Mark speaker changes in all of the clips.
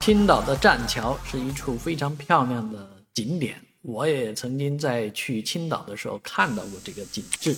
Speaker 1: 青岛的栈桥是一处非常漂亮的景点，我也曾经在去青岛的时候看到过这个景致，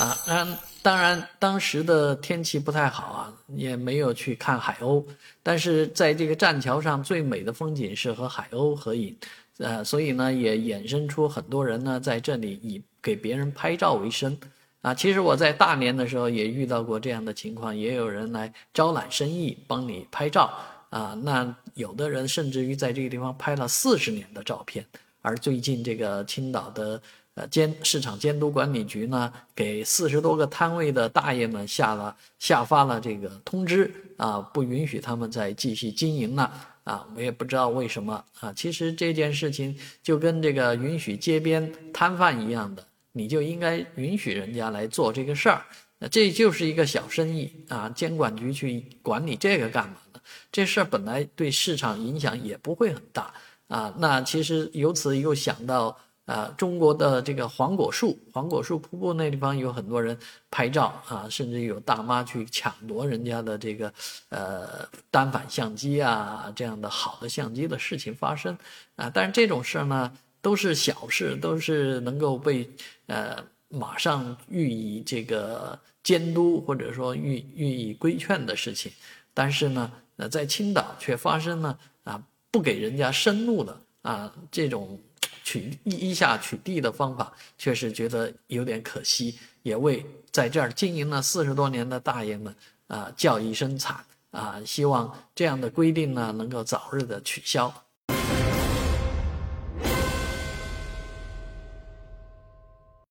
Speaker 1: 啊，当当然当时的天气不太好啊，也没有去看海鸥，但是在这个栈桥上最美的风景是和海鸥合影，呃，所以呢也衍生出很多人呢在这里以给别人拍照为生，啊，其实我在大连的时候也遇到过这样的情况，也有人来招揽生意，帮你拍照。啊，那有的人甚至于在这个地方拍了四十年的照片，而最近这个青岛的呃监市场监督管理局呢，给四十多个摊位的大爷们下了下发了这个通知啊，不允许他们再继续经营了啊，我也不知道为什么啊。其实这件事情就跟这个允许街边摊贩一样的，你就应该允许人家来做这个事儿，那这就是一个小生意啊，监管局去管理这个干嘛？这事儿本来对市场影响也不会很大啊。那其实由此又想到啊，中国的这个黄果树，黄果树瀑布那地方有很多人拍照啊，甚至有大妈去抢夺人家的这个呃单反相机啊这样的好的相机的事情发生啊。但是这种事儿呢，都是小事，都是能够被呃马上予以这个监督或者说予予以规劝的事情。但是呢。那在青岛却发生了啊，不给人家生路的啊这种取一下取缔的方法，确实觉得有点可惜，也为在这儿经营了四十多年的大爷们啊叫一声惨啊！希望这样的规定呢能够早日的取消。